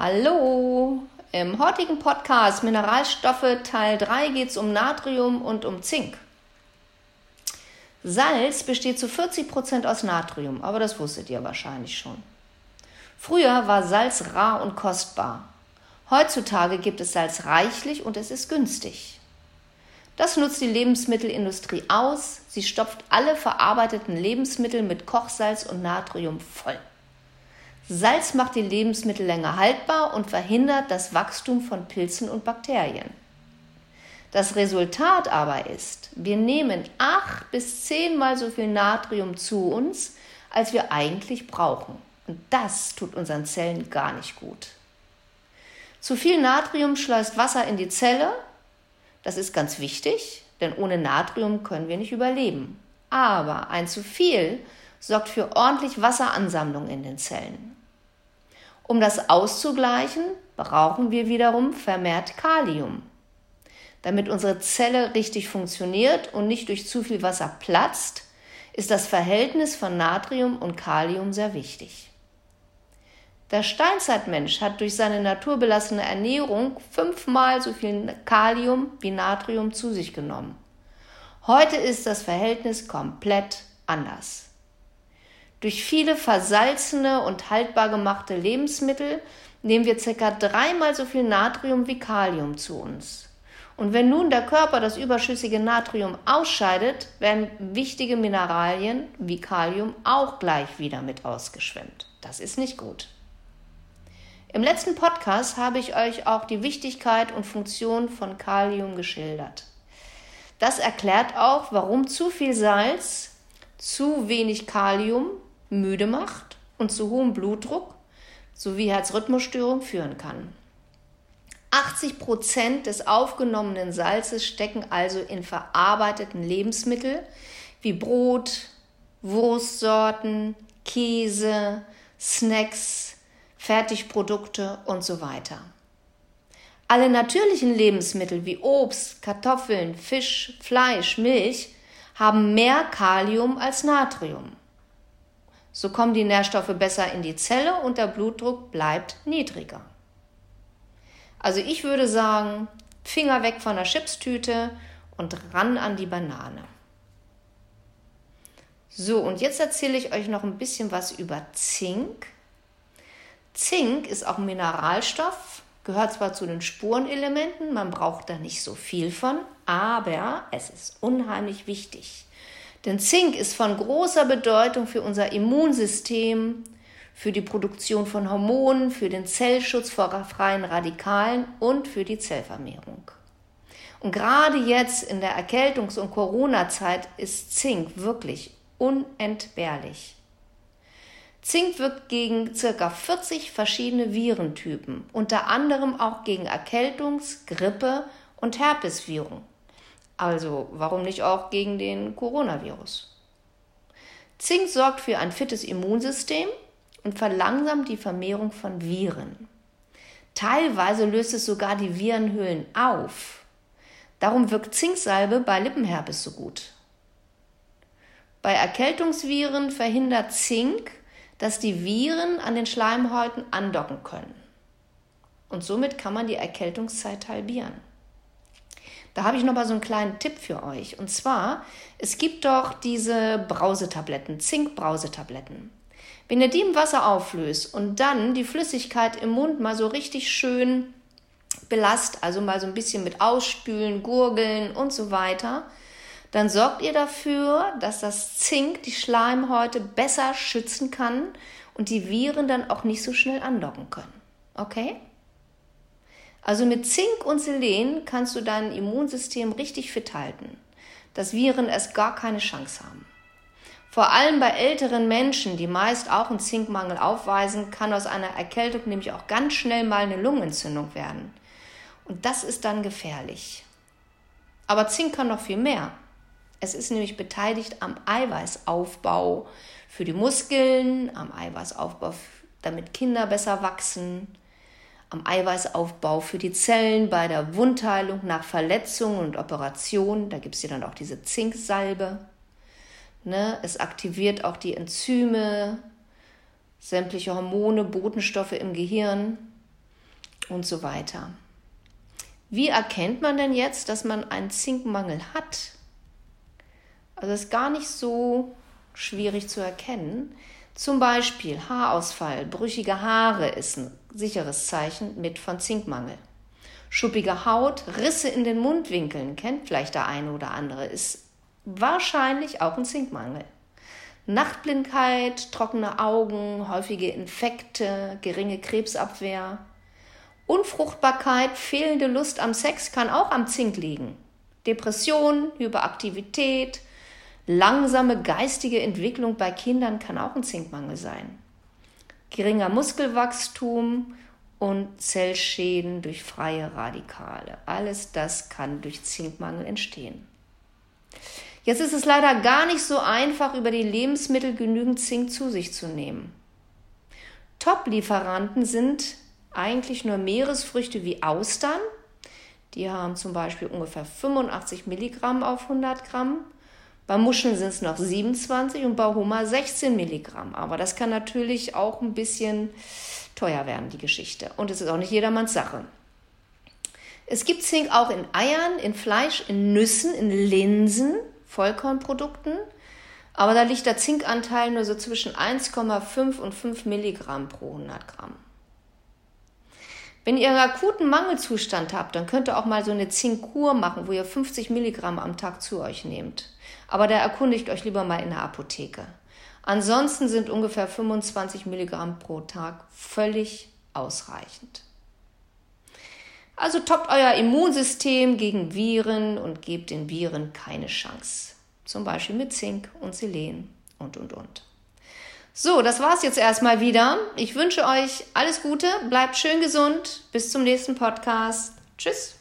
Hallo! Im heutigen Podcast Mineralstoffe Teil 3 geht es um Natrium und um Zink. Salz besteht zu 40% aus Natrium, aber das wusstet ihr wahrscheinlich schon. Früher war Salz rar und kostbar. Heutzutage gibt es Salz reichlich und es ist günstig. Das nutzt die Lebensmittelindustrie aus. Sie stopft alle verarbeiteten Lebensmittel mit Kochsalz und Natrium voll. Salz macht die Lebensmittel länger haltbar und verhindert das Wachstum von Pilzen und Bakterien. Das Resultat aber ist, wir nehmen acht bis zehnmal so viel Natrium zu uns, als wir eigentlich brauchen. Und das tut unseren Zellen gar nicht gut. Zu viel Natrium schleust Wasser in die Zelle. Das ist ganz wichtig, denn ohne Natrium können wir nicht überleben. Aber ein zu viel sorgt für ordentlich Wasseransammlung in den Zellen. Um das auszugleichen, brauchen wir wiederum vermehrt Kalium. Damit unsere Zelle richtig funktioniert und nicht durch zu viel Wasser platzt, ist das Verhältnis von Natrium und Kalium sehr wichtig. Der Steinzeitmensch hat durch seine naturbelassene Ernährung fünfmal so viel Kalium wie Natrium zu sich genommen. Heute ist das Verhältnis komplett anders. Durch viele versalzene und haltbar gemachte Lebensmittel nehmen wir ca. dreimal so viel Natrium wie Kalium zu uns. Und wenn nun der Körper das überschüssige Natrium ausscheidet, werden wichtige Mineralien wie Kalium auch gleich wieder mit ausgeschwemmt. Das ist nicht gut. Im letzten Podcast habe ich euch auch die Wichtigkeit und Funktion von Kalium geschildert. Das erklärt auch, warum zu viel Salz, zu wenig Kalium müde macht und zu hohem Blutdruck sowie Herzrhythmusstörung führen kann. 80 Prozent des aufgenommenen Salzes stecken also in verarbeiteten Lebensmitteln wie Brot, Wurstsorten, Käse, Snacks, Fertigprodukte und so weiter. Alle natürlichen Lebensmittel wie Obst, Kartoffeln, Fisch, Fleisch, Milch haben mehr Kalium als Natrium. So kommen die Nährstoffe besser in die Zelle und der Blutdruck bleibt niedriger. Also ich würde sagen, Finger weg von der Chipstüte und ran an die Banane. So, und jetzt erzähle ich euch noch ein bisschen was über Zink. Zink ist auch ein Mineralstoff, gehört zwar zu den Spurenelementen, man braucht da nicht so viel von, aber es ist unheimlich wichtig. Denn Zink ist von großer Bedeutung für unser Immunsystem, für die Produktion von Hormonen, für den Zellschutz vor freien Radikalen und für die Zellvermehrung. Und gerade jetzt in der Erkältungs- und Corona-Zeit ist Zink wirklich unentbehrlich. Zink wirkt gegen ca. 40 verschiedene Virentypen, unter anderem auch gegen Erkältungs-, Grippe- und Herpesviren. Also warum nicht auch gegen den Coronavirus? Zink sorgt für ein fittes Immunsystem und verlangsamt die Vermehrung von Viren. Teilweise löst es sogar die Virenhöhlen auf. Darum wirkt Zinksalbe bei Lippenherpes so gut. Bei Erkältungsviren verhindert Zink, dass die Viren an den Schleimhäuten andocken können. Und somit kann man die Erkältungszeit halbieren. Da habe ich noch mal so einen kleinen Tipp für euch. Und zwar, es gibt doch diese Brausetabletten, Zinkbrausetabletten. Wenn ihr die im Wasser auflöst und dann die Flüssigkeit im Mund mal so richtig schön belast, also mal so ein bisschen mit ausspülen, gurgeln und so weiter, dann sorgt ihr dafür, dass das Zink die Schleimhäute besser schützen kann und die Viren dann auch nicht so schnell andocken können. Okay? Also mit Zink und Selen kannst du dein Immunsystem richtig fit halten, dass Viren erst gar keine Chance haben. Vor allem bei älteren Menschen, die meist auch einen Zinkmangel aufweisen, kann aus einer Erkältung nämlich auch ganz schnell mal eine Lungenentzündung werden. Und das ist dann gefährlich. Aber Zink kann noch viel mehr. Es ist nämlich beteiligt am Eiweißaufbau für die Muskeln, am Eiweißaufbau, damit Kinder besser wachsen, am Eiweißaufbau für die Zellen, bei der Wundheilung nach Verletzungen und Operationen. Da gibt es ja dann auch diese Zinksalbe. Ne? Es aktiviert auch die Enzyme, sämtliche Hormone, Botenstoffe im Gehirn. und so weiter. Wie erkennt man denn jetzt, dass man einen Zinkmangel hat? Also ist gar nicht so schwierig zu erkennen. Zum Beispiel Haarausfall, brüchige Haare ist ein sicheres Zeichen mit von Zinkmangel. Schuppige Haut, Risse in den Mundwinkeln, kennt vielleicht der eine oder andere, ist wahrscheinlich auch ein Zinkmangel. Nachtblindheit, trockene Augen, häufige Infekte, geringe Krebsabwehr. Unfruchtbarkeit, fehlende Lust am Sex kann auch am Zink liegen. Depression, Hyperaktivität, langsame geistige Entwicklung bei Kindern kann auch ein Zinkmangel sein. Geringer Muskelwachstum, und Zellschäden durch freie Radikale. Alles das kann durch Zinkmangel entstehen. Jetzt ist es leider gar nicht so einfach, über die Lebensmittel genügend Zink zu sich zu nehmen. Top-Lieferanten sind eigentlich nur Meeresfrüchte wie Austern. Die haben zum Beispiel ungefähr 85 Milligramm auf 100 Gramm. Bei Muscheln sind es noch 27 und bei Hummer 16 Milligramm. Aber das kann natürlich auch ein bisschen teuer werden, die Geschichte. Und es ist auch nicht jedermanns Sache. Es gibt Zink auch in Eiern, in Fleisch, in Nüssen, in Linsen, Vollkornprodukten. Aber da liegt der Zinkanteil nur so zwischen 1,5 und 5 Milligramm pro 100 Gramm. Wenn ihr einen akuten Mangelzustand habt, dann könnt ihr auch mal so eine Zinkkur machen, wo ihr 50 Milligramm am Tag zu euch nehmt. Aber da erkundigt euch lieber mal in der Apotheke. Ansonsten sind ungefähr 25 Milligramm pro Tag völlig ausreichend. Also toppt euer Immunsystem gegen Viren und gebt den Viren keine Chance. Zum Beispiel mit Zink und Selen und und und. So, das war's jetzt erstmal wieder. Ich wünsche euch alles Gute, bleibt schön gesund. Bis zum nächsten Podcast. Tschüss.